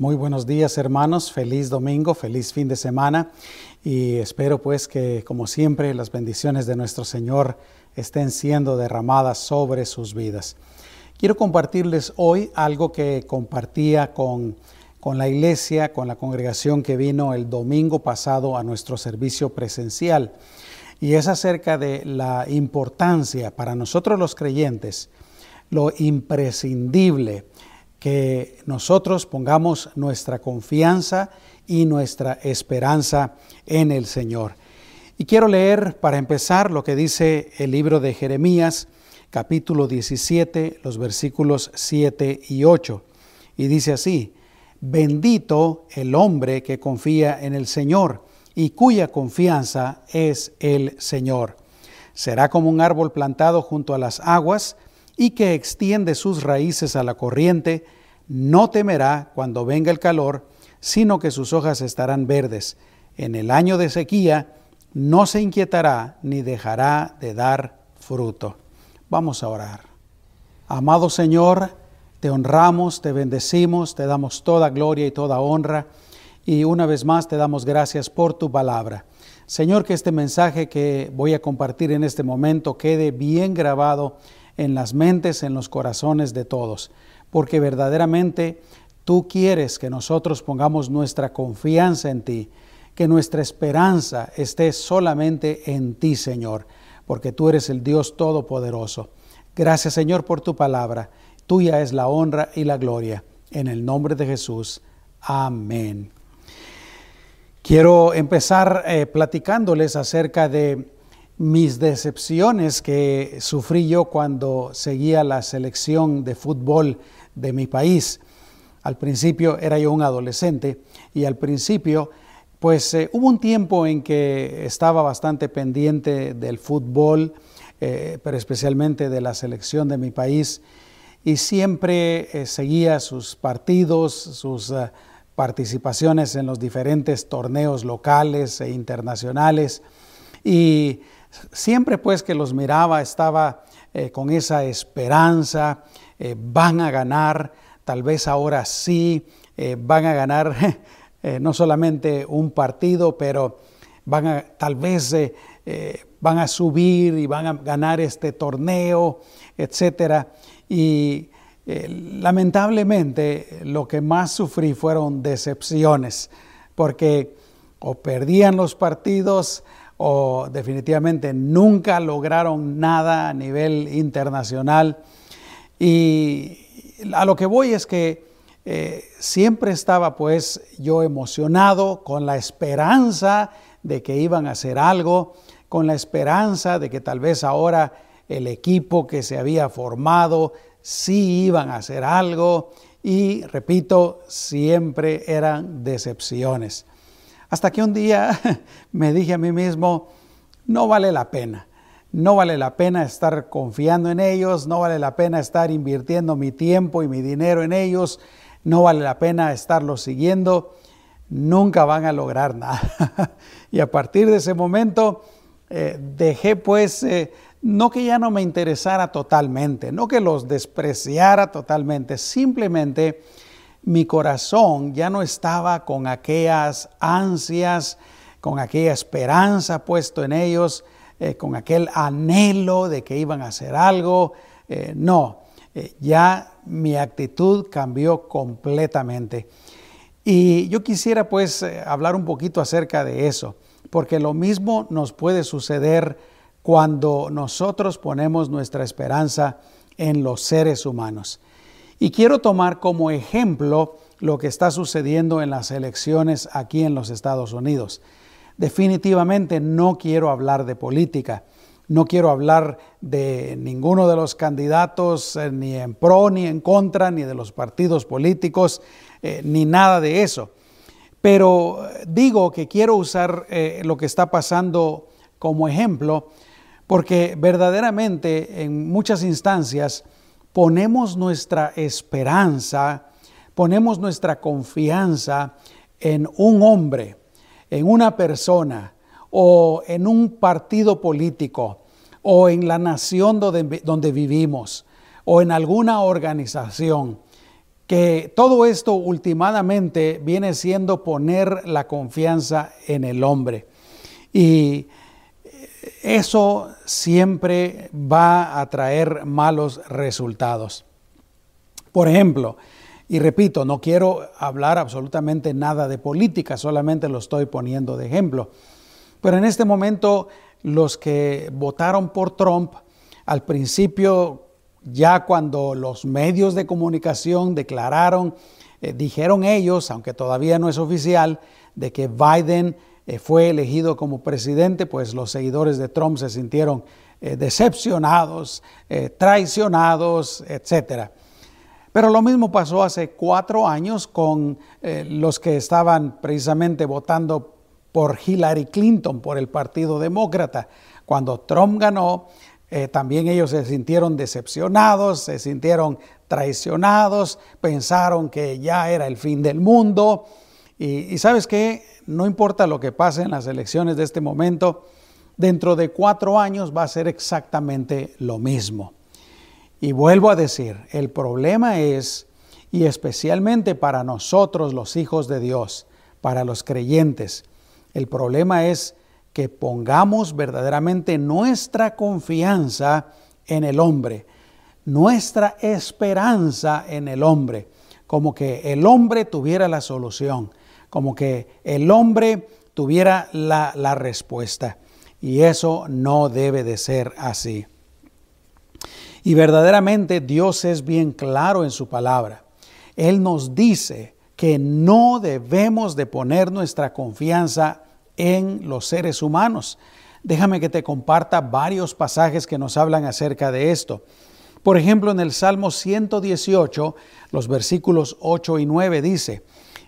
Muy buenos días hermanos, feliz domingo, feliz fin de semana. Y espero pues que como siempre las bendiciones de nuestro Señor estén siendo derramadas sobre sus vidas. Quiero compartirles hoy algo que compartía con, con la iglesia, con la congregación que vino el domingo pasado a nuestro servicio presencial. Y es acerca de la importancia para nosotros los creyentes, lo imprescindible que nosotros pongamos nuestra confianza y nuestra esperanza en el Señor. Y quiero leer para empezar lo que dice el libro de Jeremías, capítulo 17, los versículos 7 y 8. Y dice así, bendito el hombre que confía en el Señor y cuya confianza es el Señor. Será como un árbol plantado junto a las aguas, y que extiende sus raíces a la corriente, no temerá cuando venga el calor, sino que sus hojas estarán verdes. En el año de sequía no se inquietará ni dejará de dar fruto. Vamos a orar. Amado Señor, te honramos, te bendecimos, te damos toda gloria y toda honra y una vez más te damos gracias por tu palabra. Señor, que este mensaje que voy a compartir en este momento quede bien grabado en las mentes, en los corazones de todos, porque verdaderamente tú quieres que nosotros pongamos nuestra confianza en ti, que nuestra esperanza esté solamente en ti, Señor, porque tú eres el Dios Todopoderoso. Gracias, Señor, por tu palabra. Tuya es la honra y la gloria. En el nombre de Jesús. Amén. Quiero empezar eh, platicándoles acerca de mis decepciones que sufrí yo cuando seguía la selección de fútbol de mi país. Al principio era yo un adolescente y al principio pues eh, hubo un tiempo en que estaba bastante pendiente del fútbol, eh, pero especialmente de la selección de mi país y siempre eh, seguía sus partidos, sus participaciones en los diferentes torneos locales e internacionales y Siempre pues que los miraba estaba eh, con esa esperanza, eh, van a ganar, tal vez ahora sí, eh, van a ganar no solamente un partido, pero van tal vez van a subir y van a ganar este torneo, etc. Y lamentablemente lo que más sufrí fueron decepciones, porque o perdían los partidos, o definitivamente nunca lograron nada a nivel internacional. Y a lo que voy es que eh, siempre estaba pues yo emocionado con la esperanza de que iban a hacer algo, con la esperanza de que tal vez ahora el equipo que se había formado sí iban a hacer algo y repito, siempre eran decepciones. Hasta que un día me dije a mí mismo, no vale la pena. No vale la pena estar confiando en ellos, no vale la pena estar invirtiendo mi tiempo y mi dinero en ellos, no vale la pena estarlos siguiendo, nunca van a lograr nada. y a partir de ese momento eh, dejé pues, eh, no que ya no me interesara totalmente, no que los despreciara totalmente, simplemente mi corazón ya no estaba con aquellas ansias, con aquella esperanza puesto en ellos, eh, con aquel anhelo de que iban a hacer algo. Eh, no, eh, ya mi actitud cambió completamente. Y yo quisiera pues hablar un poquito acerca de eso, porque lo mismo nos puede suceder cuando nosotros ponemos nuestra esperanza en los seres humanos. Y quiero tomar como ejemplo lo que está sucediendo en las elecciones aquí en los Estados Unidos. Definitivamente no quiero hablar de política, no quiero hablar de ninguno de los candidatos, eh, ni en pro ni en contra, ni de los partidos políticos, eh, ni nada de eso. Pero eh, digo que quiero usar lo que está pasando como ejemplo, porque verdaderamente en muchas instancias ponemos nuestra esperanza, ponemos nuestra confianza en un hombre, en una persona o en un partido político o en la nación donde, vivimos o en alguna organización. que todo esto últimamente viene siendo poner la confianza en el hombre. Y eso siempre va a traer malos resultados. Por ejemplo, y repito, no quiero hablar absolutamente nada de política, solamente lo estoy poniendo de ejemplo. Pero en este momento los que votaron por Trump, al principio ya cuando los medios de comunicación declararon, eh, dijeron ellos, aunque todavía no es oficial, de que Biden fue elegido como presidente, pues los seguidores de Trump se sintieron eh, decepcionados, traicionados, etc. Pero lo mismo pasó hace cuatro años con los que estaban precisamente votando por Hillary Clinton, por el Partido Demócrata. Cuando Trump ganó, eh, también ellos se sintieron decepcionados, se sintieron traicionados, pensaron que ya era el fin del mundo. Y, y sabes qué, no importa lo que pase en las elecciones de este momento, dentro de cuatro años va a ser exactamente lo mismo. Y vuelvo a decir, el problema es, y especialmente para nosotros los hijos de Dios, para los creyentes, el problema es que pongamos verdaderamente nuestra confianza en el hombre, nuestra esperanza en el hombre, como que el hombre tuviera la solución, como que el hombre tuviera la, respuesta. Y eso no debe de ser así. Y verdaderamente Dios es bien claro en su palabra. Él nos dice que no debemos de poner nuestra confianza en los seres humanos. Déjame que te comparta varios pasajes que nos hablan acerca de esto. Por ejemplo, en el Salmo 118, los versículos 8 y 9 dice,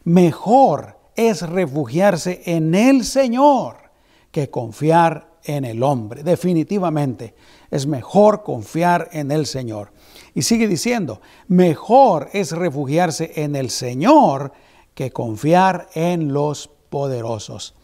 mejor es refugiarse en el Señor que confiar en el hombre. Definitivamente, es mejor confiar en el Señor. Y sigue diciendo, mejor es refugiarse en el Señor que confiar en los poderosos.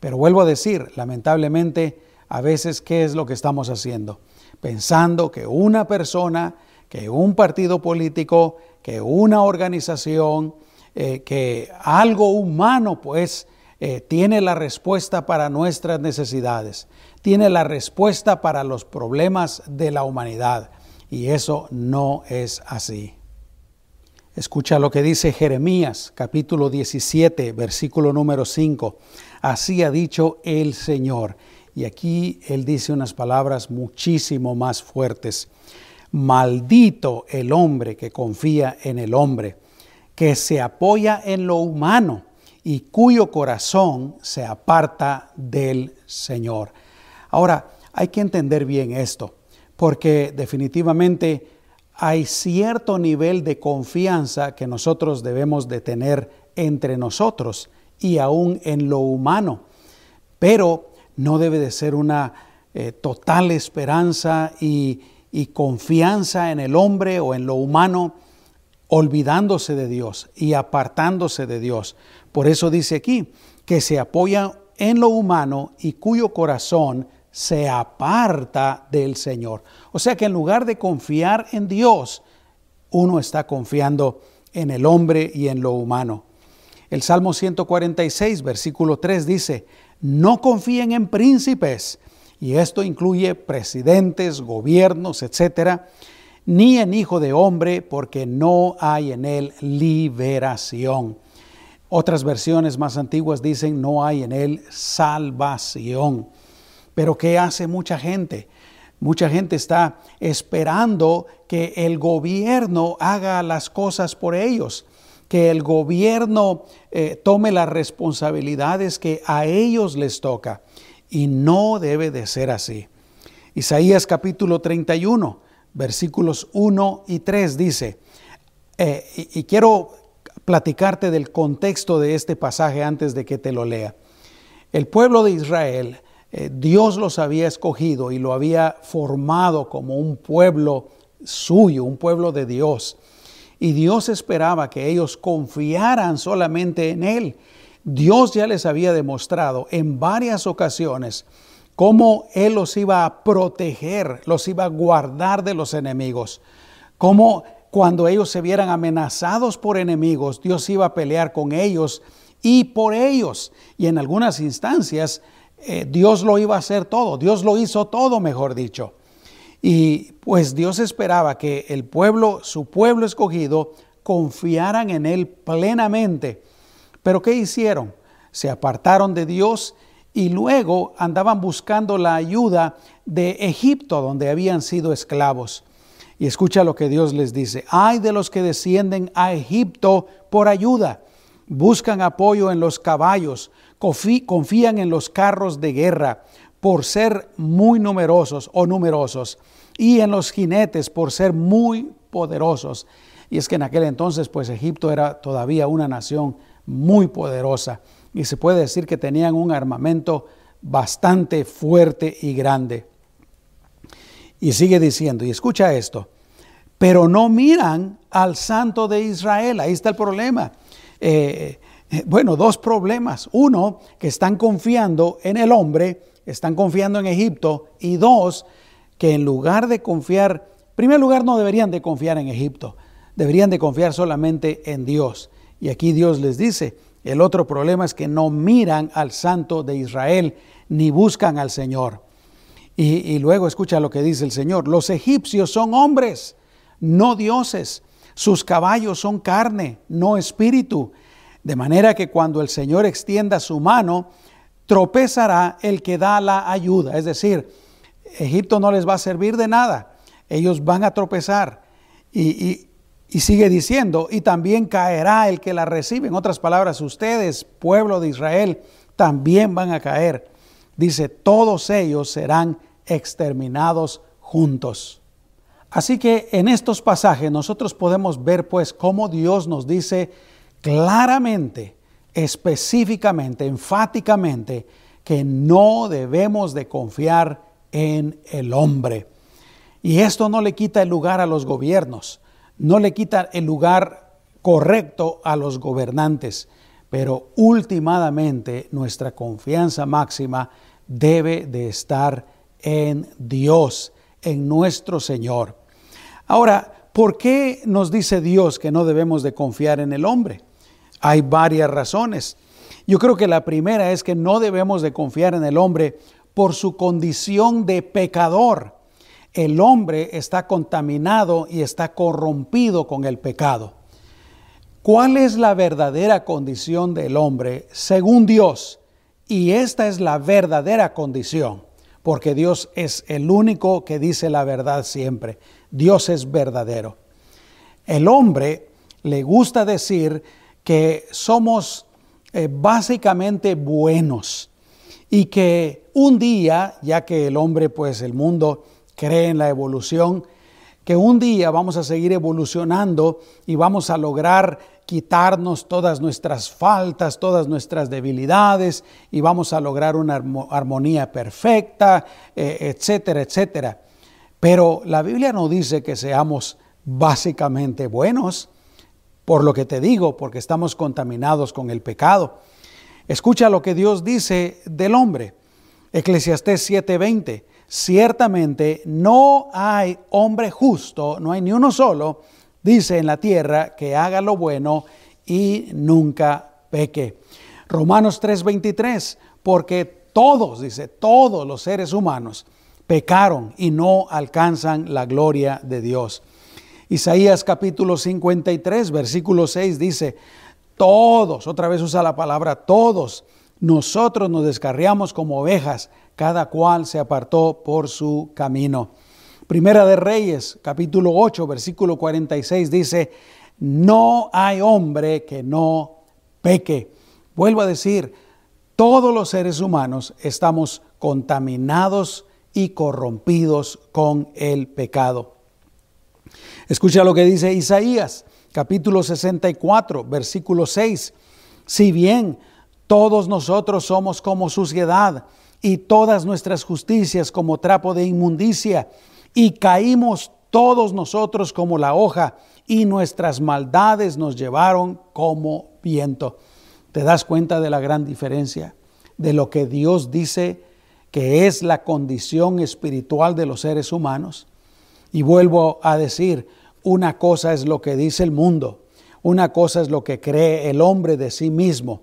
Pero vuelvo a decir, lamentablemente, a veces, ¿qué es lo que estamos haciendo? Pensando que una persona, que un partido político, que una organización, eh, que algo humano, pues, eh, tiene la respuesta para nuestras necesidades, tiene la respuesta para los problemas de la humanidad. Y eso no es así. Escucha lo que dice Jeremías capítulo 17, versículo número 5. Así ha dicho el Señor. Y aquí Él dice unas palabras muchísimo más fuertes. Maldito el hombre que confía en el hombre, que se apoya en lo humano y cuyo corazón se aparta del Señor. Ahora, hay que entender bien esto, porque definitivamente hay cierto nivel de confianza que nosotros debemos de tener entre nosotros y aún en lo humano, pero no debe de ser una eh, total esperanza y, y confianza en el hombre o en lo humano, olvidándose de Dios y apartándose de Dios. Por eso dice aquí que se apoya en lo humano y cuyo corazón se aparta del Señor. O sea que en lugar de confiar en Dios, uno está confiando en el hombre y en lo humano. El Salmo 146, versículo 3 dice, no confíen en príncipes, y esto incluye presidentes, gobiernos, etcétera, ni en hijo de hombre, porque no hay en él liberación. Otras versiones más antiguas dicen, no hay en él salvación. Pero ¿qué hace mucha gente? Mucha gente está esperando que el gobierno haga las cosas por ellos, que el gobierno eh, tome las responsabilidades que a ellos les toca. Y no debe de ser así. Isaías capítulo 31, versículos 1 y 3 dice, eh, y, quiero platicarte del contexto de este pasaje antes de que te lo lea. El pueblo de Israel eh, Dios los había escogido y lo había formado como un pueblo suyo, un pueblo de Dios. Y Dios esperaba que ellos confiaran solamente en Él. Dios ya les había demostrado en varias ocasiones cómo Él los iba a proteger, los iba a guardar de los enemigos, cómo cuando ellos se vieran amenazados por enemigos, Dios iba a pelear con ellos y por ellos. Y en algunas instancias eh, Dios lo iba a hacer todo, Dios lo hizo todo, mejor dicho. Y pues Dios esperaba que el pueblo, su pueblo escogido, confiaran en Él plenamente. Pero ¿qué hicieron? Se apartaron de Dios y luego andaban buscando la ayuda de Egipto, donde habían sido esclavos. Y escucha lo que Dios les dice. Hay de los que descienden a Egipto por ayuda. Buscan apoyo en los caballos, confían en los carros de guerra por ser muy numerosos o numerosos y en los jinetes por ser muy poderosos. Y es que en aquel entonces pues Egipto era todavía una nación muy poderosa y se puede decir que tenían un armamento bastante fuerte y grande. Y sigue diciendo, y escucha esto, pero no miran al santo de Israel. Ahí está el problema. Eh, eh, bueno, dos problemas. Uno, que están confiando en el hombre, están confiando en Egipto. Y dos, que en lugar de confiar, en primer lugar, no deberían de confiar en Egipto. Deberían de confiar solamente en Dios. Y aquí Dios les dice, el otro problema es que no miran al santo de Israel ni buscan al Señor. Y, luego escucha lo que dice el Señor. Los egipcios son hombres, no dioses. Sus caballos son carne, no espíritu. De manera que cuando el Señor extienda su mano, tropezará el que da la ayuda. Es decir, Egipto no les va a servir de nada. Ellos van a tropezar. Y, sigue diciendo, y también caerá el que la recibe. En otras palabras, ustedes, pueblo de Israel, también van a caer dice, todos ellos serán exterminados juntos. Así que en estos pasajes nosotros podemos ver pues cómo Dios nos dice claramente, específicamente, enfáticamente, que no debemos de confiar en el hombre. Y esto no le quita el lugar a los gobiernos, no le quita el lugar correcto a los gobernantes, pero últimamente nuestra confianza máxima debe de estar en Dios, en nuestro Señor. Ahora, ¿por qué nos dice Dios que no debemos de confiar en el hombre? Hay varias razones. Yo creo que la primera es que no debemos de confiar en el hombre por su condición de pecador. El hombre está contaminado y está corrompido con el pecado. ¿Cuál es la verdadera condición del hombre según Dios? Y esta es la verdadera condición, porque Dios es el único que dice la verdad siempre. Dios es verdadero. El hombre le gusta decir que somos eh, básicamente buenos y que un día, ya que el hombre, pues el mundo cree en la evolución, que un día vamos a seguir evolucionando y vamos a lograr quitarnos todas nuestras faltas, todas nuestras debilidades y vamos a lograr una armonía perfecta, eh, etcétera, etcétera. Pero la Biblia no dice que seamos básicamente buenos, por lo que te digo, porque estamos contaminados con el pecado. Escucha lo que Dios dice del hombre. Eclesiastés 7:20. Ciertamente no hay hombre justo, no hay ni uno solo, dice en la tierra, que haga lo bueno y nunca peque. Romanos 3:23, porque todos, dice, todos los seres humanos pecaron y no alcanzan la gloria de Dios. Isaías capítulo 53, versículo 6 dice, todos, otra vez usa la palabra todos, nosotros nos descarriamos como ovejas, cada cual se apartó por su camino. Primera de Reyes, capítulo 8, versículo 46 dice, no hay hombre que no peque. Vuelvo a decir, todos los seres humanos estamos contaminados y corrompidos con el pecado. Escucha lo que dice Isaías, capítulo 64, versículo 6. Si bien todos nosotros somos como suciedad y todas nuestras justicias como trapo de inmundicia, y caímos todos nosotros como la hoja, y nuestras maldades nos llevaron como viento. ¿Te das cuenta de la gran diferencia? De lo que Dios dice que es la condición espiritual de los seres humanos. Y vuelvo a decir, una cosa es lo que dice el mundo, una cosa es lo que cree el hombre de sí mismo.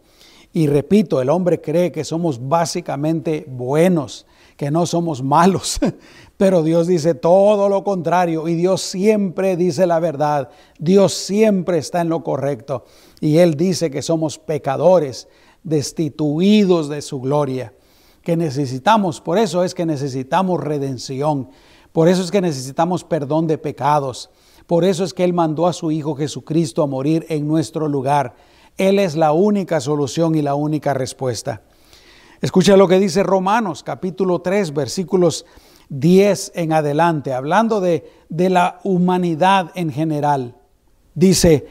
Y repito, el hombre cree que somos básicamente buenos, que no somos malos, pero Dios dice todo lo contrario y Dios siempre dice la verdad, Dios siempre está en lo correcto. Y Él dice que somos pecadores, destituidos de su gloria, que necesitamos, por eso es que necesitamos redención, por eso es que necesitamos perdón de pecados. Por eso es que Él mandó a su Hijo Jesucristo a morir en nuestro lugar. Él es la única solución y la única respuesta. Escucha lo que dice Romanos capítulo 3 versículos 10 en adelante, hablando de, de la humanidad en general. Dice,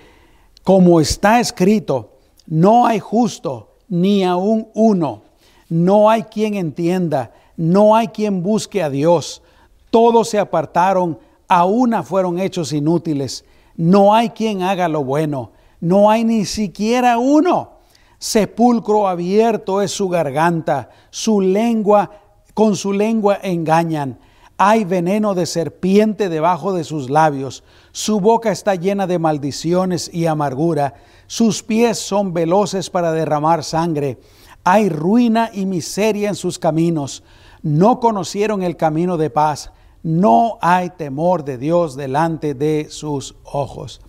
como está escrito, no hay justo ni aún uno, no hay quien entienda, no hay quien busque a Dios todos se apartaron, a una fueron hechos inútiles. No hay quien haga lo bueno, no hay ni siquiera uno. Sepulcro abierto es su garganta, su lengua, con su lengua engañan. Hay veneno de serpiente debajo de sus labios, su boca está llena de maldiciones y amargura, sus pies son veloces para derramar sangre. Hay ruina y miseria en sus caminos, no conocieron el camino de paz no hay temor de Dios delante de sus ojos.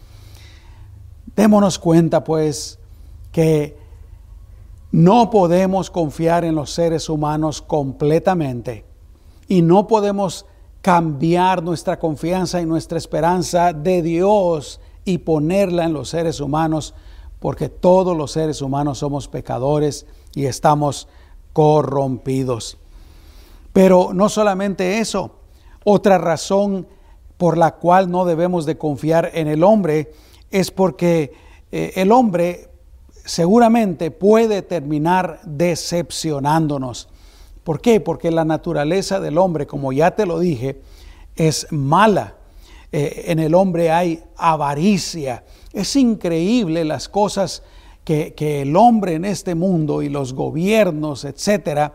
Démonos cuenta pues que no podemos confiar en los seres humanos completamente y no podemos cambiar nuestra confianza y nuestra esperanza de Dios y ponerla en los seres humanos porque todos los seres humanos somos pecadores y estamos corrompidos. Pero no solamente eso, otra razón por la cual no debemos de confiar en el hombre es porque eh, el hombre seguramente puede terminar decepcionándonos. ¿Por qué? Porque la naturaleza del hombre, como ya te lo dije, es mala. Eh, en el hombre hay avaricia. Es increíble las cosas que, que el hombre en este mundo y los gobiernos, etcétera,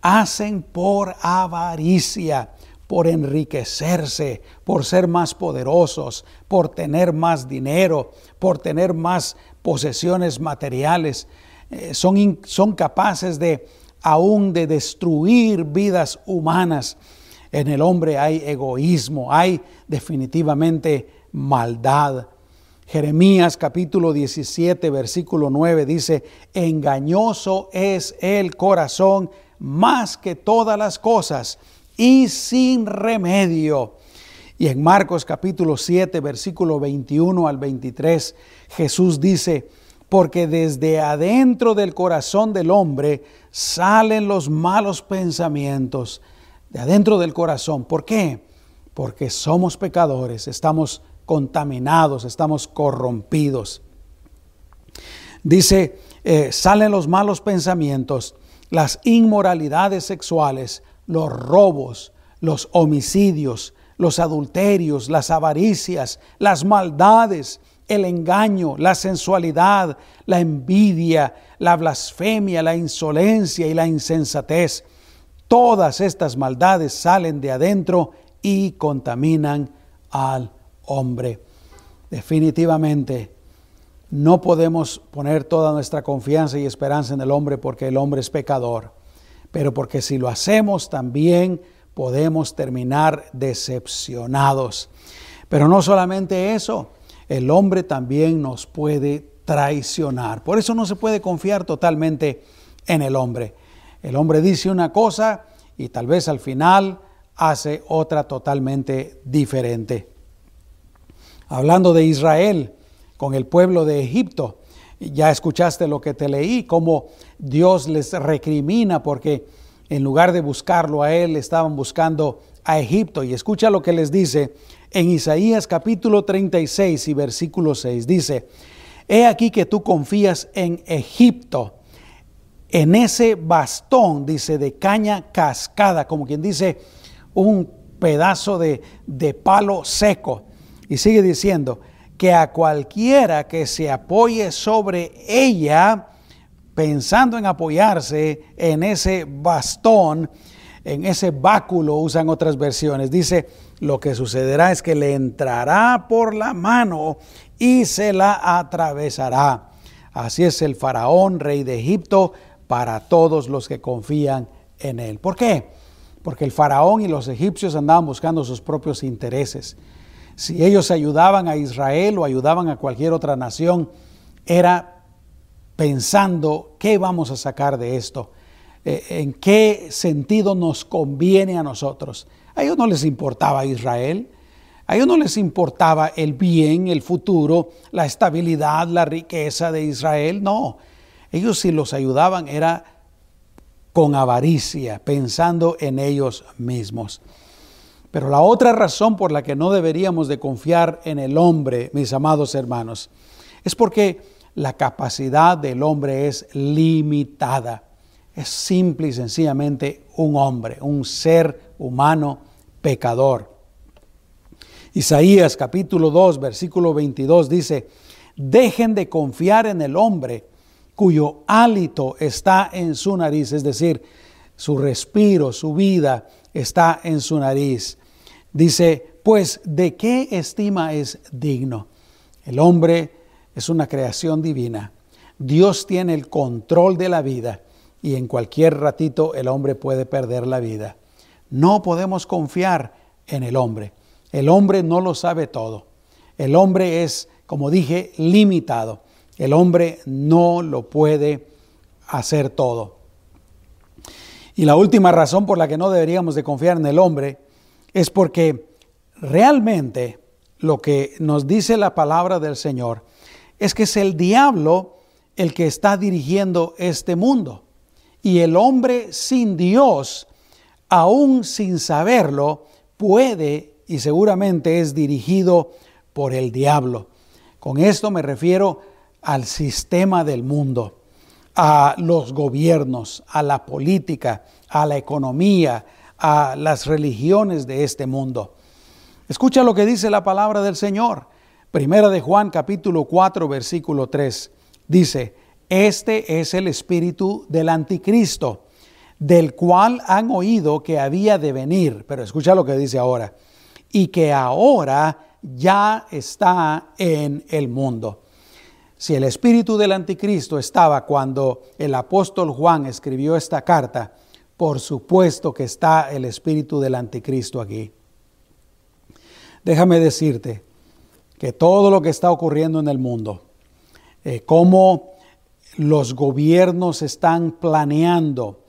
hacen por avaricia por enriquecerse, por ser más poderosos, por tener más dinero, por tener más posesiones materiales. Eh, son, son capaces de aún de destruir vidas humanas. En el hombre hay egoísmo, hay definitivamente maldad. Jeremías capítulo 17, versículo 9 dice, engañoso es el corazón más que todas las cosas y sin remedio. Y en Marcos capítulo 7, versículo 21 al 23, Jesús dice, porque desde adentro del corazón del hombre salen los malos pensamientos, de adentro del corazón. ¿Por qué? Porque somos pecadores, estamos contaminados, estamos corrompidos. Dice, eh, salen los malos pensamientos, las inmoralidades sexuales, los robos, los homicidios, los adulterios, las avaricias, las maldades, el engaño, la sensualidad, la envidia, la blasfemia, la insolencia y la insensatez. Todas estas maldades salen de adentro y contaminan al hombre. Definitivamente, no podemos poner toda nuestra confianza y esperanza en el hombre porque el hombre es pecador pero porque si lo hacemos también podemos terminar decepcionados. Pero no solamente eso, el hombre también nos puede traicionar. Por eso no se puede confiar totalmente en el hombre. El hombre dice una cosa y tal vez al final hace otra totalmente diferente. Hablando de Israel con el pueblo de Egipto, ya escuchaste lo que te leí, cómo Dios les recrimina porque en lugar de buscarlo a Él, estaban buscando a Egipto. Y escucha lo que les dice en Isaías capítulo 36 y versículo 6. Dice, he aquí que tú confías en Egipto, en ese bastón, dice, de caña cascada, como quien dice, un pedazo de, de palo seco. Y sigue diciendo, que a cualquiera que se apoye sobre ella, pensando en apoyarse en ese bastón, en ese báculo, usan otras versiones. Dice, lo que sucederá es que le entrará por la mano y se la atravesará. Así es el faraón, rey de Egipto, para todos los que confían en él. ¿Por qué? Porque el faraón y los egipcios andaban buscando sus propios intereses. Si ellos ayudaban a Israel o ayudaban a cualquier otra nación, era pensando qué vamos a sacar de esto, eh, en qué sentido nos conviene a nosotros. A ellos no les importaba Israel, a ellos no les importaba el bien, el futuro, la estabilidad, la riqueza de Israel, no. Ellos si los ayudaban era con avaricia, pensando en ellos mismos. Pero la otra razón por la que no deberíamos de confiar en el hombre, mis amados hermanos, es porque la capacidad del hombre es limitada. Es simple y sencillamente un hombre, un ser humano pecador. Isaías capítulo 2, versículo 22 dice, dejen de confiar en el hombre cuyo hálito está en su nariz, es decir, su respiro, su vida está en su nariz. Dice, pues, ¿de qué estima es digno? El hombre es una creación divina. Dios tiene el control de la vida y en cualquier ratito el hombre puede perder la vida. No podemos confiar en el hombre. El hombre no lo sabe todo. El hombre es, como dije, limitado. El hombre no lo puede hacer todo. Y la última razón por la que no deberíamos de confiar en el hombre es porque realmente lo que nos dice la palabra del Señor es que es el diablo el que está dirigiendo este mundo. Y el hombre sin Dios, aún sin saberlo, puede y seguramente es dirigido por el diablo. Con esto me refiero al sistema del mundo, a los gobiernos, a la política, a la economía, a las religiones de este mundo. Escucha lo que dice la palabra del Señor. Primera de Juan capítulo 4 versículo 3. Dice, este es el espíritu del anticristo, del cual han oído que había de venir. Pero escucha lo que dice ahora y que ahora ya está en el mundo. Si el espíritu del anticristo estaba cuando el apóstol Juan escribió esta carta, por supuesto que está el espíritu del anticristo aquí. Déjame decirte que todo lo que está ocurriendo en el mundo, eh, cómo los gobiernos están planeando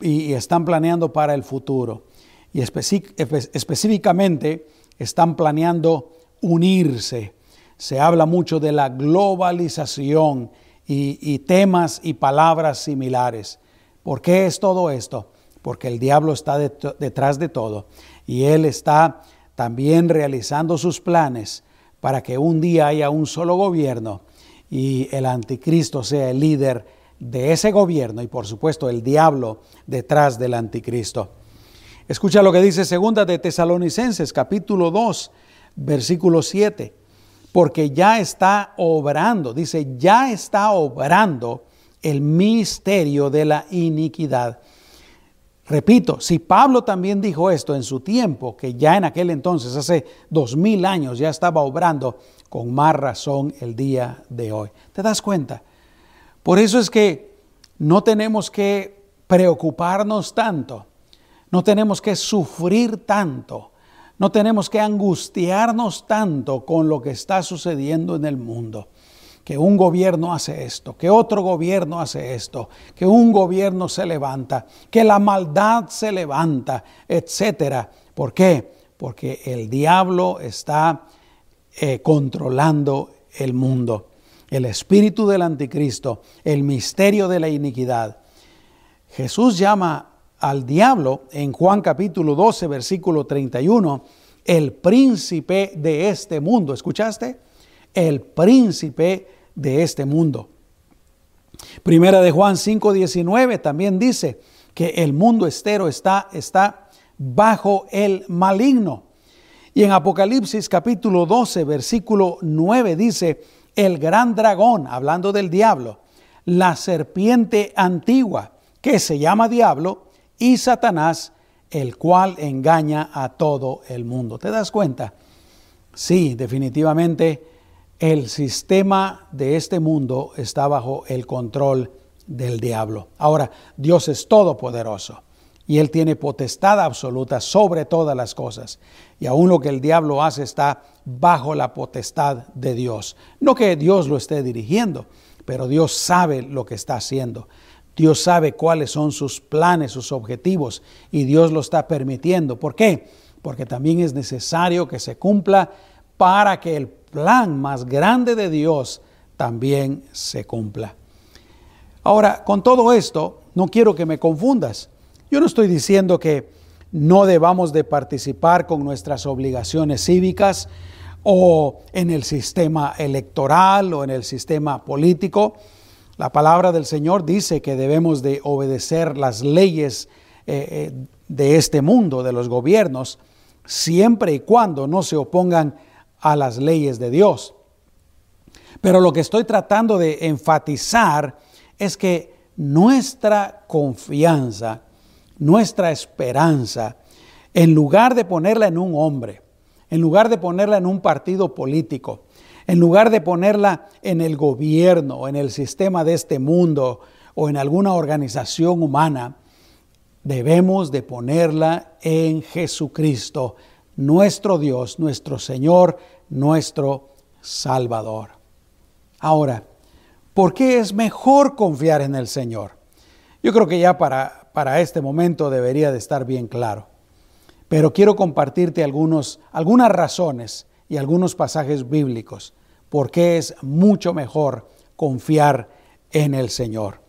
y están planeando para el futuro, y específicamente están planeando unirse. Se habla mucho de la globalización y, temas y palabras similares. ¿Por qué es todo esto? Porque el diablo está detrás de todo y él está también realizando sus planes para que un día haya un solo gobierno y el anticristo sea el líder de ese gobierno y por supuesto el diablo detrás del anticristo. Escucha lo que dice segunda de Tesalonicenses capítulo 2 versículo 7. Porque ya está obrando, dice, ya está obrando el misterio de la iniquidad. Repito, si Pablo también dijo esto en su tiempo, que ya en aquel entonces, hace dos mil años, ya estaba obrando, con más razón el día de hoy. ¿Te das cuenta? Por eso es que no tenemos que preocuparnos tanto no tenemos que sufrir tanto, no tenemos que angustiarnos tanto con lo que está sucediendo en el mundo. Que un gobierno hace esto, que otro gobierno hace esto, que un gobierno se levanta, que la maldad se levanta, etc. ¿Por qué? Porque el diablo está eh, controlando el mundo. El espíritu del anticristo, el misterio de la iniquidad. Jesús llama al diablo en Juan capítulo 12, versículo 31, el príncipe de este mundo. ¿Escuchaste? El príncipe de este mundo. Primera de Juan 5, 19 también dice que el mundo estero está, está bajo el maligno. Y en Apocalipsis capítulo 12, versículo 9 dice, el gran dragón, hablando del diablo, la serpiente antigua, que se llama diablo, y Satanás, el cual engaña a todo el mundo. ¿Te das cuenta? Sí, definitivamente el sistema de este mundo está bajo el control del diablo. Ahora, Dios es todopoderoso y Él tiene potestad absoluta sobre todas las cosas. Y aún lo que el diablo hace está bajo la potestad de Dios. No que Dios lo esté dirigiendo, pero Dios sabe lo que está haciendo. Dios sabe cuáles son sus planes, sus objetivos, y Dios lo está permitiendo. ¿Por qué? Porque también es necesario que se cumpla para que el plan más grande de Dios también se cumpla. Ahora, con todo esto, no quiero que me confundas. Yo no estoy diciendo que no debamos de participar con nuestras obligaciones cívicas o en el sistema electoral o en el sistema político. La palabra del Señor dice que debemos de obedecer las leyes eh, eh, de este mundo, de los gobiernos, siempre y cuando no se opongan a las leyes de Dios. Pero lo que estoy tratando de enfatizar es que nuestra confianza nuestra esperanza, en lugar de ponerla en un hombre, en lugar de ponerla en un partido político, en lugar de ponerla en el gobierno en el sistema de este mundo o en alguna organización humana, debemos de ponerla en Jesucristo, nuestro Dios, nuestro Señor, nuestro Salvador. Ahora, ¿por qué es mejor confiar en el Señor? Yo creo que ya para para este momento debería de estar bien claro. Pero quiero compartirte algunos, algunas razones y algunos pasajes bíblicos por qué es mucho mejor confiar en el Señor.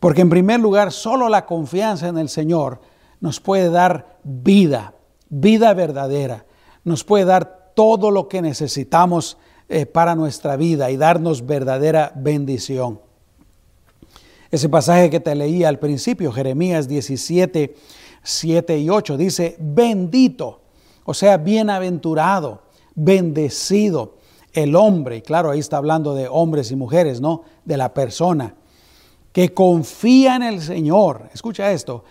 Porque en primer lugar, solo la confianza en el Señor nos puede dar vida, vida verdadera, nos puede dar todo lo que necesitamos eh, para nuestra vida y darnos verdadera bendición. Ese pasaje que te leí al principio, Jeremías 17, 7 y 8, dice, bendito, o sea, bienaventurado, bendecido el hombre, y claro, ahí está hablando de hombres y mujeres, ¿no? De la persona que confía en el Señor. Escucha esto,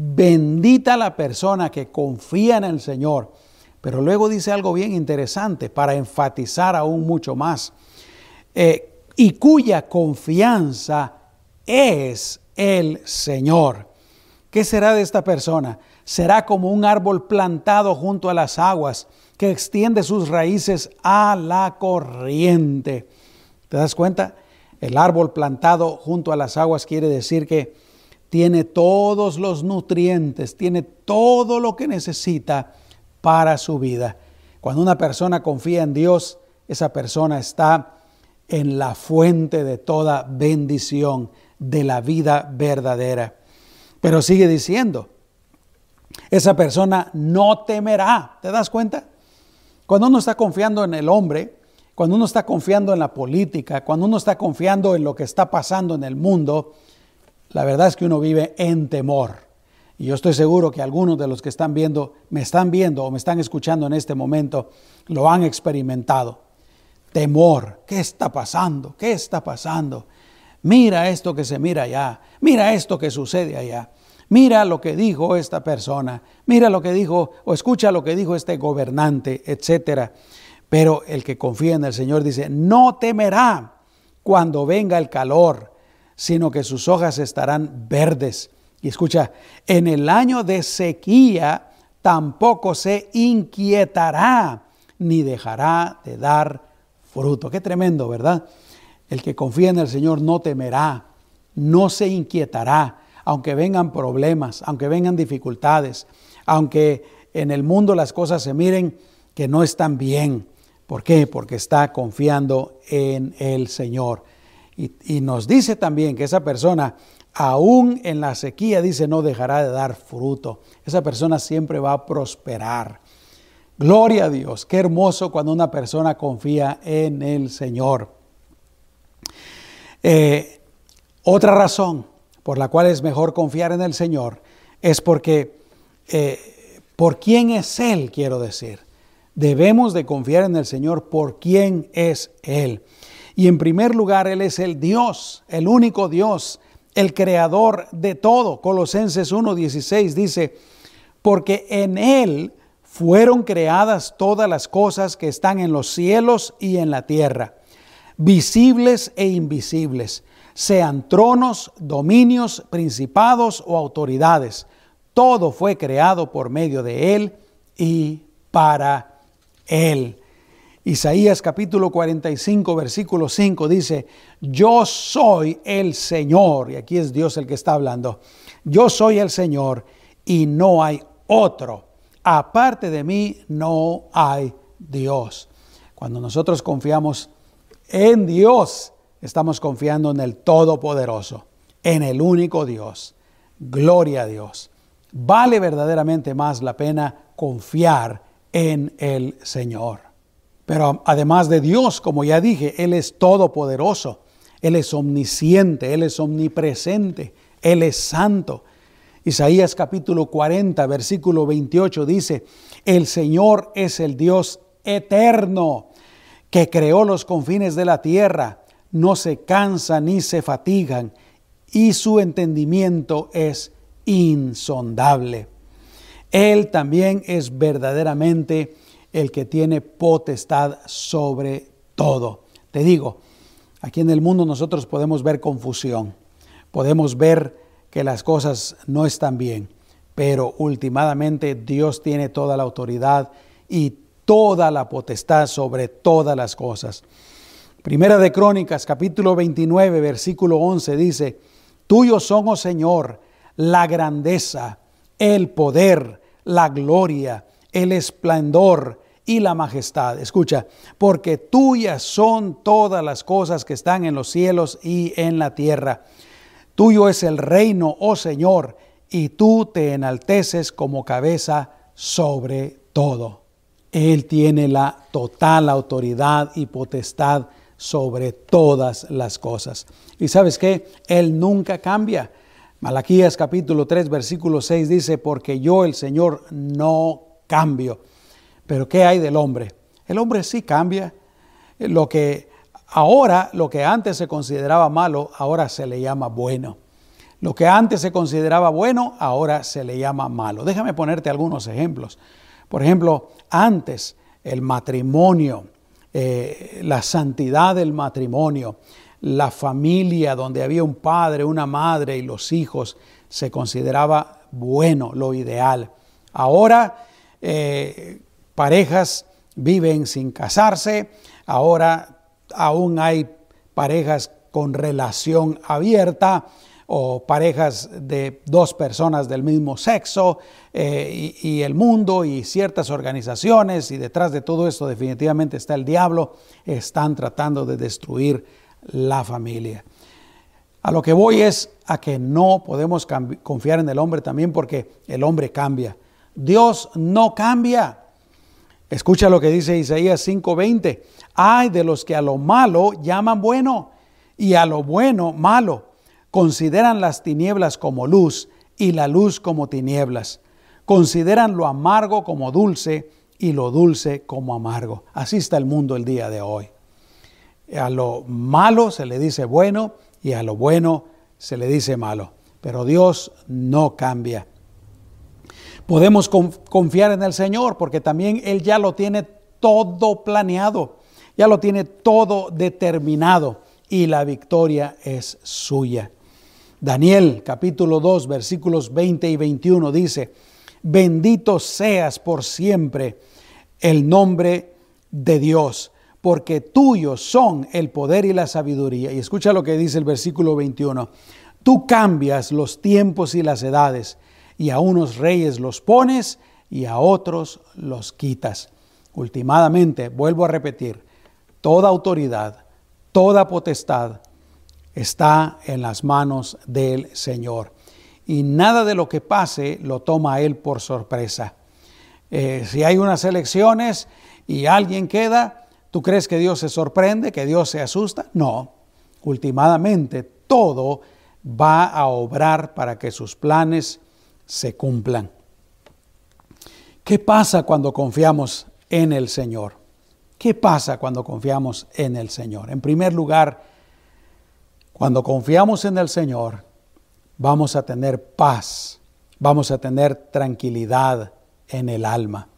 bendita la persona que confía en el Señor. Pero luego dice algo bien interesante para enfatizar aún mucho más. Eh, y cuya confianza es el Señor. ¿Qué será de esta persona? Será como un árbol plantado junto a las aguas que extiende sus raíces a la corriente. ¿Te das cuenta? El árbol plantado junto a las aguas quiere decir que tiene todos los nutrientes, tiene todo lo que necesita para su vida. Cuando una persona confía en Dios, esa persona está en la fuente de toda bendición de la vida verdadera. Pero sigue diciendo, esa persona no temerá. ¿Te das cuenta? Cuando uno está confiando en el hombre, cuando uno está confiando en la política, cuando uno está confiando en lo que está pasando en el mundo, la verdad es que uno vive en temor. Y yo estoy seguro que algunos de los que están viendo, me están viendo o me están escuchando en este momento, lo han experimentado. Temor, ¿qué está pasando? ¿Qué está pasando? mira esto que se mira allá, mira esto que sucede allá, mira lo que dijo esta persona, mira lo que dijo o escucha lo que dijo este gobernante, etcétera. Pero el que confía en el Señor dice, no temerá cuando venga el calor, sino que sus hojas estarán verdes. Y escucha, en el año de sequía tampoco se inquietará ni dejará de dar fruto. Qué tremendo, ¿verdad? El que confía en el Señor no temerá, no se inquietará, aunque vengan problemas, aunque vengan dificultades, aunque en el mundo las cosas se miren que no están bien. ¿Por qué? Porque está confiando en el Señor. Y, nos dice también que esa persona, aún en la sequía, dice, no dejará de dar fruto. Esa persona siempre va a prosperar. Gloria a Dios. Qué hermoso cuando una persona confía en el Señor. Eh, otra razón por la cual es mejor confiar en el Señor es porque, eh, por quién es Él, quiero decir. Debemos de confiar en el Señor por quién es Él. Y en primer lugar, Él es el Dios, el único Dios, el creador de todo. Colosenses 1.16 dice, porque en Él fueron creadas todas las cosas que están en los cielos y en la tierra, visibles e invisibles, sean tronos, dominios, principados o autoridades. Todo fue creado por medio de Él y para Él. Isaías capítulo 45, versículo 5 dice, yo soy el Señor, y aquí es Dios el que está hablando, yo soy el Señor y no hay otro. Aparte de mí no hay Dios. Cuando nosotros confiamos en Dios, estamos confiando en el Todopoderoso, en el único Dios. Gloria a Dios. Vale verdaderamente más la pena confiar en el Señor. Pero además de Dios, como ya dije, Él es todopoderoso, Él es omnisciente, Él es omnipresente, Él es santo. Isaías capítulo 40, versículo 28 dice, el Señor es el Dios eterno que creó los confines de la tierra, no se cansa ni se fatigan, y su entendimiento es insondable. Él también es verdaderamente el que tiene potestad sobre todo. Te digo, aquí en el mundo nosotros podemos ver confusión, podemos ver que las cosas no están bien, pero últimamente Dios tiene toda la autoridad y toda la potestad sobre todas las cosas. Primera de Crónicas, capítulo 29, versículo 11 dice, Tuyo son, oh Señor, la grandeza, el poder, la gloria, el esplendor y la majestad. Escucha, porque tuyas son todas las cosas que están en los cielos y en la tierra. Tuyo es el reino, oh Señor, y tú te enalteces como cabeza sobre todo. Él tiene la total autoridad y potestad sobre todas las cosas. Y sabes qué? Él nunca cambia. Malaquías capítulo 3 versículo 6 dice, porque yo el Señor no cambio. Pero ¿qué hay del hombre? El hombre sí cambia. Lo que ahora, lo que antes se consideraba malo, ahora se le llama bueno. Lo que antes se consideraba bueno, ahora se le llama malo. Déjame ponerte algunos ejemplos. Por ejemplo, antes el matrimonio, eh, la santidad del matrimonio, la familia donde había un padre, una madre y los hijos, se consideraba bueno, lo ideal. Ahora eh, parejas viven sin casarse, ahora aún hay parejas con relación abierta o parejas de dos personas del mismo sexo eh, y, y, el mundo y ciertas organizaciones y detrás de todo esto definitivamente está el diablo, están tratando de destruir la familia. A lo que voy es a que no podemos confiar en el hombre también porque el hombre cambia. Dios no cambia. Escucha lo que dice Isaías 5:20. Hay de los que a lo malo llaman bueno y a lo bueno malo. Consideran las tinieblas como luz y la luz como tinieblas. Consideran lo amargo como dulce y lo dulce como amargo. Así está el mundo el día de hoy. A lo malo se le dice bueno y a lo bueno se le dice malo. Pero Dios no cambia. Podemos confiar en el Señor porque también Él ya lo tiene todo planeado, ya lo tiene todo determinado y la victoria es suya. Daniel capítulo 2 versículos 20 y 21 dice, bendito seas por siempre el nombre de Dios porque tuyos son el poder y la sabiduría. Y escucha lo que dice el versículo 21. Tú cambias los tiempos y las edades, y a unos reyes los pones y a otros los quitas. Ultimadamente, vuelvo a repetir, toda autoridad, toda potestad está en las manos del Señor. Y nada de lo que pase lo toma Él por sorpresa. Eh, si hay unas elecciones y alguien queda, ¿Tú crees que Dios se sorprende, que Dios se asusta? No. Últimamente todo va a obrar para que sus planes se cumplan. ¿Qué pasa cuando confiamos en el Señor? ¿Qué pasa cuando confiamos en el Señor? En primer lugar, cuando confiamos en el Señor, vamos a tener paz, vamos a tener tranquilidad en el alma.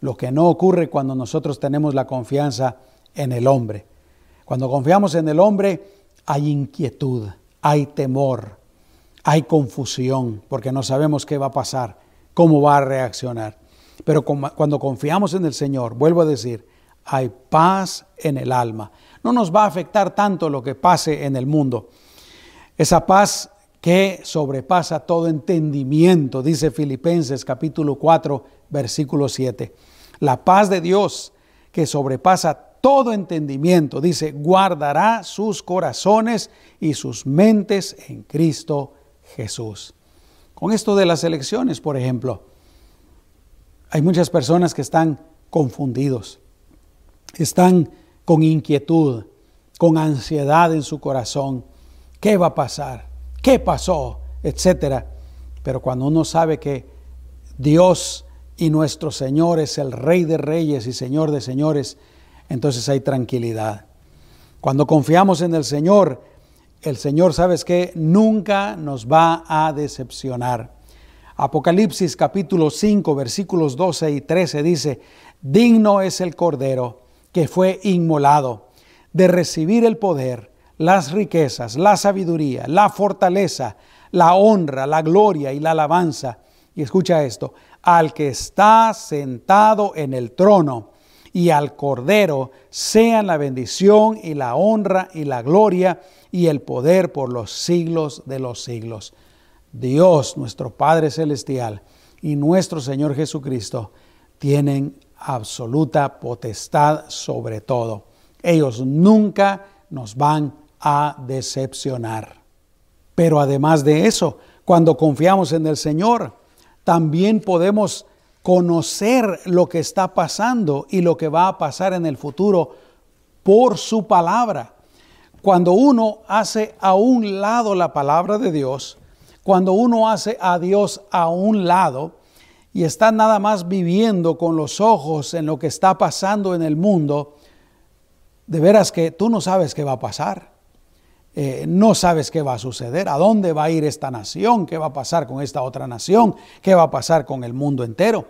Lo que no ocurre cuando nosotros tenemos la confianza en el hombre. Cuando confiamos en el hombre hay inquietud, hay temor, hay confusión, porque no sabemos qué va a pasar, cómo va a reaccionar. Pero cuando confiamos en el Señor, vuelvo a decir, hay paz en el alma. No nos va a afectar tanto lo que pase en el mundo. Esa paz que sobrepasa todo entendimiento, dice Filipenses capítulo 4, versículo 7. La paz de Dios que sobrepasa todo entendimiento, dice, guardará sus corazones y sus mentes en Cristo Jesús. Con esto de las elecciones, por ejemplo, hay muchas personas que están confundidos, están con inquietud, con ansiedad en su corazón. ¿Qué va a pasar? ¿Qué pasó? Etcétera. Pero cuando uno sabe que Dios y nuestro Señor es el Rey de Reyes y Señor de Señores, entonces hay tranquilidad. Cuando confiamos en el Señor, el Señor, ¿sabes que Nunca nos va a decepcionar. Apocalipsis capítulo 5 versículos 12 y 13 dice, digno es el Cordero que fue inmolado de recibir el poder, las riquezas, la sabiduría, la fortaleza, la honra, la gloria y la alabanza. Y escucha esto, al que está sentado en el trono y al Cordero sean la bendición y la honra y la gloria y el poder por los siglos de los siglos. Dios, nuestro Padre Celestial, y nuestro Señor Jesucristo tienen absoluta potestad sobre todo. Ellos nunca nos van a decepcionar. Pero además de eso, cuando confiamos en el Señor, también podemos conocer lo que está pasando y lo que va a pasar en el futuro por su palabra. Cuando uno hace a un lado la palabra de Dios, cuando uno hace a Dios a un lado y está nada más viviendo con los ojos en lo que está pasando en el mundo, de veras que tú no sabes qué va a pasar. Eh, no sabes qué va a suceder, a dónde va a ir esta nación, qué va a pasar con esta otra nación, qué va a pasar con el mundo entero.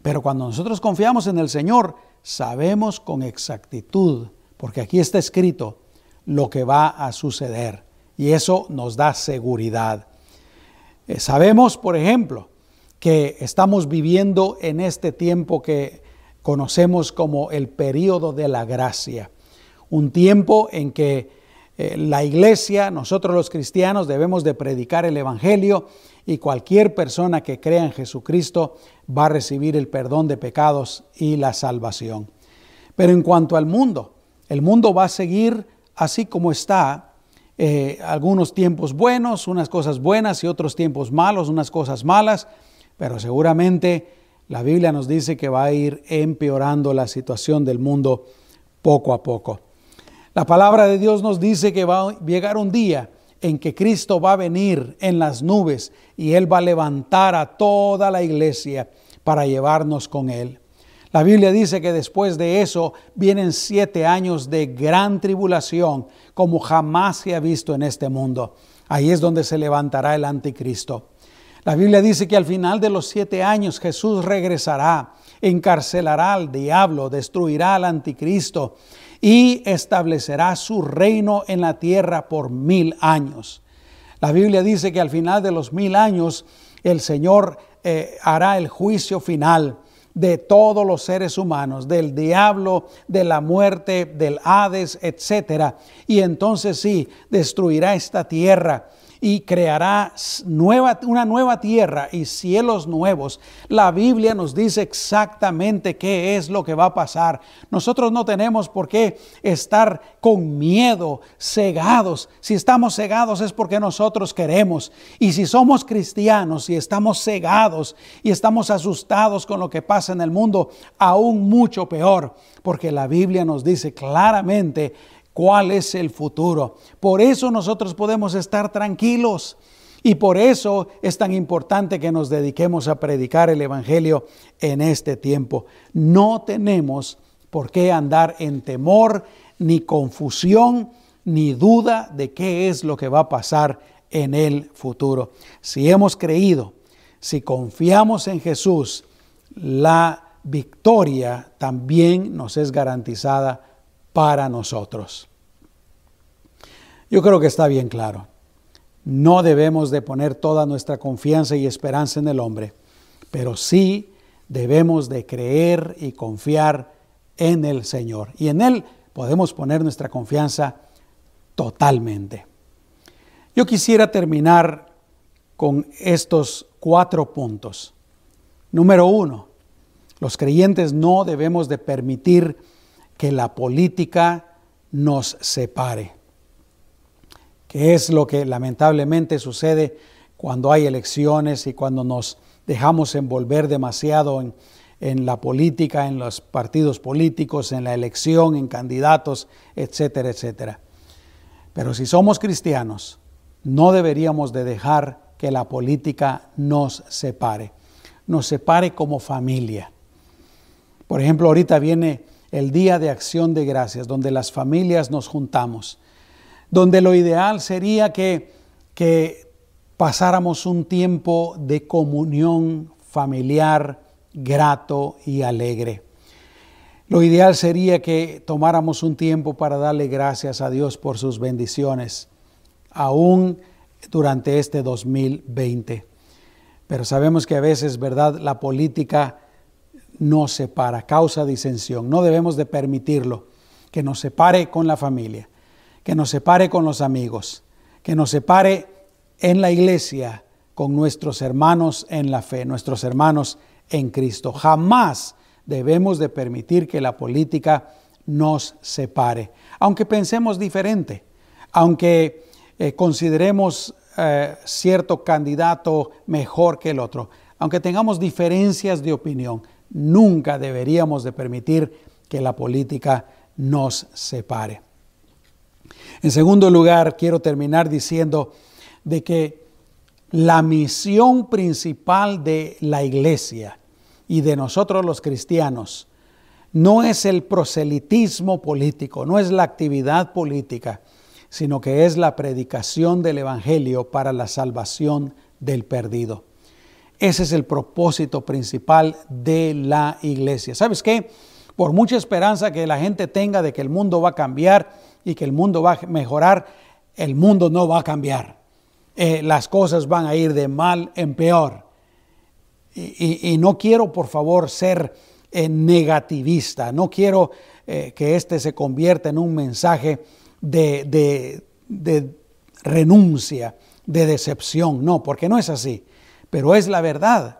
Pero cuando nosotros confiamos en el Señor, sabemos con exactitud, porque aquí está escrito lo que va a suceder y eso nos da seguridad. Eh, sabemos, por ejemplo, que estamos viviendo en este tiempo que conocemos como el periodo de la gracia, un tiempo en que eh, la iglesia, nosotros los cristianos debemos de predicar el Evangelio y cualquier persona que crea en Jesucristo va a recibir el perdón de pecados y la salvación. Pero en cuanto al mundo, el mundo va a seguir así como está, eh, algunos tiempos buenos, unas cosas buenas y otros tiempos malos, unas cosas malas, pero seguramente la Biblia nos dice que va a ir empeorando la situación del mundo poco a poco. La palabra de Dios nos dice que va a llegar un día en que Cristo va a venir en las nubes y Él va a levantar a toda la iglesia para llevarnos con Él. La Biblia dice que después de eso vienen siete años de gran tribulación como jamás se ha visto en este mundo. Ahí es donde se levantará el anticristo. La Biblia dice que al final de los siete años Jesús regresará, encarcelará al diablo, destruirá al anticristo y establecerá su reino en la tierra por mil años. La Biblia dice que al final de los mil años el Señor eh, hará el juicio final de todos los seres humanos, del diablo, de la muerte, del Hades, etc. Y entonces sí, destruirá esta tierra y creará una nueva tierra y cielos nuevos. La Biblia nos dice exactamente qué es lo que va a pasar. Nosotros no tenemos por qué estar con miedo, cegados. Si estamos cegados es porque nosotros queremos. Y si somos cristianos y estamos cegados y estamos asustados con lo que pasa en el mundo, aún mucho peor, porque la Biblia nos dice claramente cuál es el futuro. Por eso nosotros podemos estar tranquilos. Y por eso es tan importante que nos dediquemos a predicar el Evangelio en este tiempo. No tenemos por qué andar en temor, ni confusión, ni duda de qué es lo que va a pasar en el futuro. Si hemos creído, si confiamos en Jesús, la victoria también nos es garantizada para nosotros. Yo creo que está bien claro. No debemos de poner toda nuestra confianza y esperanza en el hombre, pero sí debemos de creer y confiar en el Señor. Y en Él podemos poner nuestra confianza totalmente. Yo quisiera terminar con estos cuatro puntos. Número uno, los creyentes no debemos de permitir que la política nos separe, que es lo que lamentablemente sucede cuando hay elecciones y cuando nos dejamos envolver demasiado en, en la política, en los partidos políticos, en la elección, en candidatos, etcétera, etcétera. Pero si somos cristianos, no deberíamos de dejar que la política nos separe, nos separe como familia. Por ejemplo, ahorita viene el Día de Acción de Gracias, donde las familias nos juntamos, donde lo ideal sería que, que pasáramos un tiempo de comunión familiar grato y alegre. Lo ideal sería que tomáramos un tiempo para darle gracias a Dios por sus bendiciones, aún durante este 2020. Pero sabemos que a veces, ¿verdad? La política nos separa, causa disensión. No debemos de permitirlo, que nos separe con la familia, que nos separe con los amigos, que nos separe en la iglesia con nuestros hermanos en la fe, nuestros hermanos en Cristo. Jamás debemos de permitir que la política nos separe, aunque pensemos diferente, aunque eh, consideremos eh, cierto candidato mejor que el otro, aunque tengamos diferencias de opinión, nunca deberíamos de permitir que la política nos separe. En segundo lugar, quiero terminar diciendo de que la misión principal de la iglesia y de nosotros los cristianos no es el proselitismo político, no es la actividad política, sino que es la predicación del Evangelio para la salvación del perdido. Ese es el propósito principal de la iglesia. ¿Sabes qué? Por mucha esperanza que la gente tenga de que el mundo va a cambiar y que el mundo va a mejorar, el mundo no va a cambiar. Eh, las cosas van a ir de mal en peor. Y, no quiero, por favor, ser eh, negativista, no quiero eh, que este se convierta en un mensaje de, de renuncia, de decepción, no, porque no es así, pero es la verdad.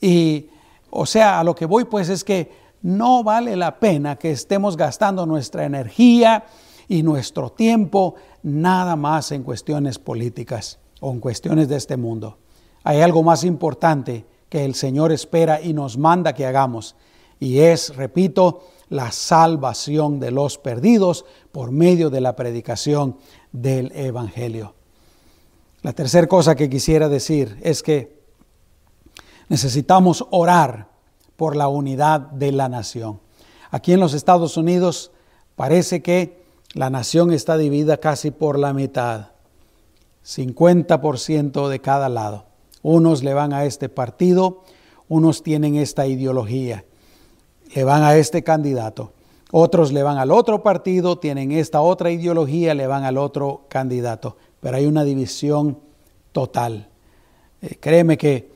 Y, o sea, a lo que voy pues es que no vale la pena que estemos gastando nuestra energía y nuestro tiempo nada más en cuestiones políticas o en cuestiones de este mundo. Hay algo más importante que el Señor espera y nos manda que hagamos. Y es, repito, la salvación de los perdidos por medio de la predicación del Evangelio. La tercera cosa que quisiera decir es que necesitamos orar por la unidad de la nación. Aquí en los Estados Unidos parece que la nación está dividida casi por la mitad, 50% de cada lado. Unos le van a este partido, unos tienen esta ideología, le van a este candidato. Otros le van al otro partido, tienen esta otra ideología, le van al otro candidato. Pero hay una división total. Eh, créeme que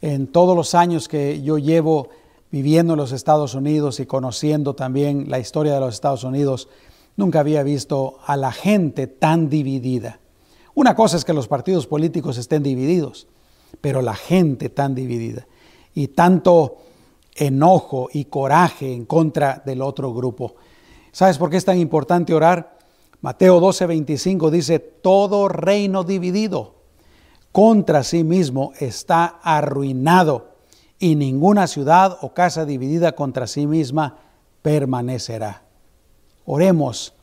en todos los años que yo llevo viviendo en los Estados Unidos y conociendo también la historia de los Estados Unidos, nunca había visto a la gente tan dividida. Una cosa es que los partidos políticos estén divididos, pero la gente tan dividida y tanto enojo y coraje en contra del otro grupo. ¿Sabes por qué es tan importante orar? Mateo 12, 25 dice, todo reino dividido contra sí mismo está arruinado y ninguna ciudad o casa dividida contra sí misma permanecerá. Oremos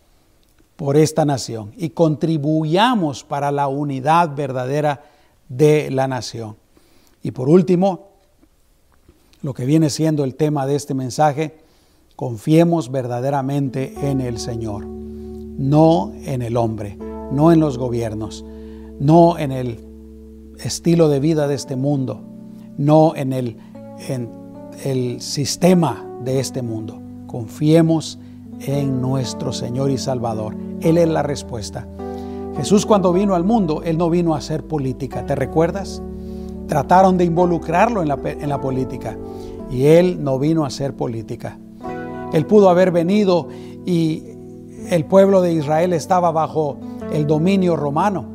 por esta nación y contribuyamos para la unidad verdadera de la nación. Y por último, lo que viene siendo el tema de este mensaje, confiemos verdaderamente en el Señor, no en el hombre, no en los gobiernos, no en el estilo de vida de este mundo, no en el, en el sistema de este mundo. Confiemos en nuestro Señor y Salvador. Él es la respuesta. Jesús cuando vino al mundo, Él no vino a hacer política, ¿te recuerdas? Trataron de involucrarlo en la, en la política y Él no vino a hacer política. Él pudo haber venido y el pueblo de Israel estaba bajo el dominio romano.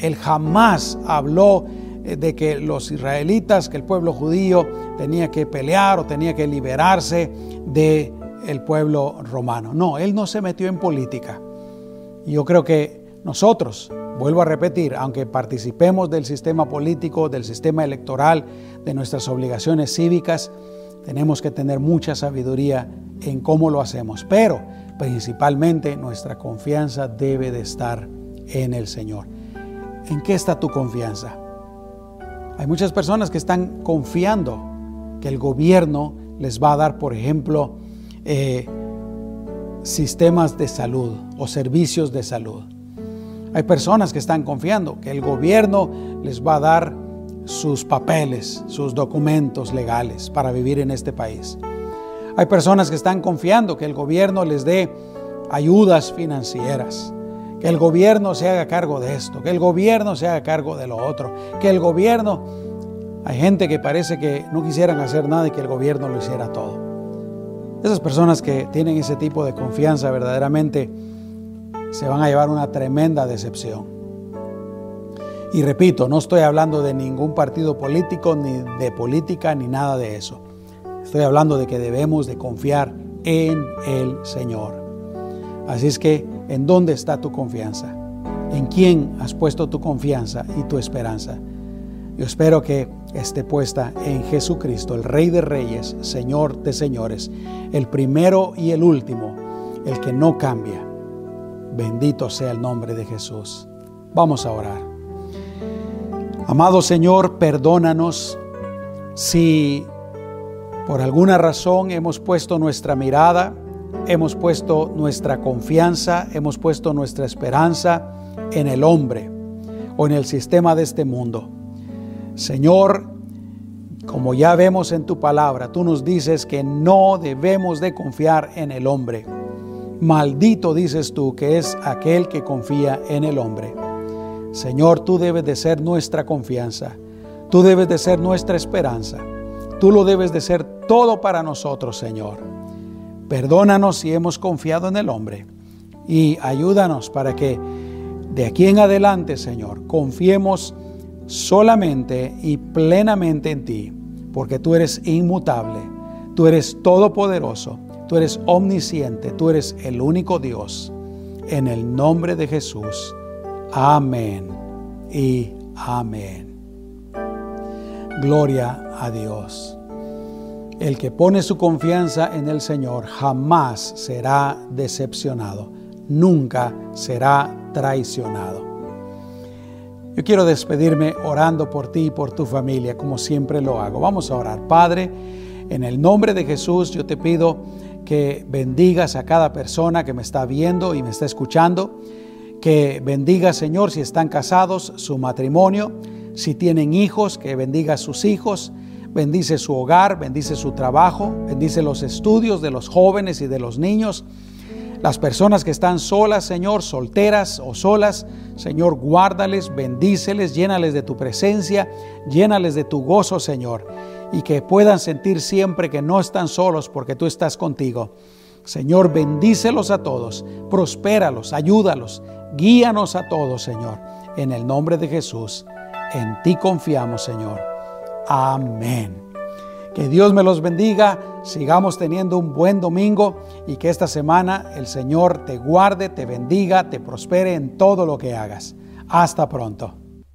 Él jamás habló eh, de que los israelitas, que el pueblo judío tenía que pelear o tenía que liberarse de el pueblo romano. No, él no se metió en política. Yo creo que nosotros, vuelvo a repetir, aunque participemos del sistema político, del sistema electoral, de nuestras obligaciones cívicas, tenemos que tener mucha sabiduría en cómo lo hacemos, pero principalmente nuestra confianza debe de estar en el Señor. ¿En qué está tu confianza? Hay muchas personas que están confiando que el gobierno les va a dar, por ejemplo, eh, sistemas de salud o servicios de salud. Hay personas que están confiando que el gobierno les va a dar sus papeles, sus documentos legales para vivir en este país. Hay personas que están confiando que el gobierno les dé ayudas financieras, que el gobierno se haga cargo de esto, que el gobierno se haga cargo de lo otro, que el gobierno... Hay gente que parece que no quisieran hacer nada y que el gobierno lo hiciera todo. Esas personas que tienen ese tipo de confianza verdaderamente se van a llevar una tremenda decepción. Y repito, no estoy hablando de ningún partido político, ni de política, ni nada de eso. Estoy hablando de que debemos de confiar en el Señor. Así es que, ¿en dónde está tu confianza? ¿En quién has puesto tu confianza y tu esperanza? Yo espero que esté puesta en Jesucristo, el Rey de Reyes, Señor de Señores, el primero y el último, el que no cambia. Bendito sea el nombre de Jesús. Vamos a orar. Amado Señor, perdónanos si por alguna razón hemos puesto nuestra mirada, hemos puesto nuestra confianza, hemos puesto nuestra esperanza en el hombre o en el sistema de este mundo. Señor, como ya vemos en tu palabra, tú nos dices que no debemos de confiar en el hombre. Maldito dices tú que es aquel que confía en el hombre. Señor, tú debes de ser nuestra confianza. Tú debes de ser nuestra esperanza. Tú lo debes de ser todo para nosotros, Señor. Perdónanos si hemos confiado en el hombre y ayúdanos para que de aquí en adelante, Señor, confiemos solamente y plenamente en ti, porque tú eres inmutable, tú eres todopoderoso, tú eres omnisciente, tú eres el único Dios. En el nombre de Jesús. Amén y amén. Gloria a Dios. El que pone su confianza en el Señor jamás será decepcionado, nunca será traicionado. Yo quiero despedirme orando por ti y por tu familia, como siempre lo hago. Vamos a orar. Padre, en el nombre de Jesús yo te pido que bendigas a cada persona que me está viendo y me está escuchando que bendiga, Señor, si están casados, su matrimonio, si tienen hijos, que bendiga a sus hijos, bendice su hogar, bendice su trabajo, bendice los estudios de los jóvenes y de los niños. Las personas que están solas, Señor, solteras o solas, Señor, guárdales, bendíceles, llénales de tu presencia, llénales de tu gozo, Señor, y que puedan sentir siempre que no están solos porque tú estás contigo. Señor, bendícelos a todos, prospéralos, ayúdalos, Guíanos a todos, Señor. En el nombre de Jesús, en ti confiamos, Señor. Amén. Que Dios me los bendiga, sigamos teniendo un buen domingo y que esta semana el Señor te guarde, te bendiga, te prospere en todo lo que hagas. Hasta pronto.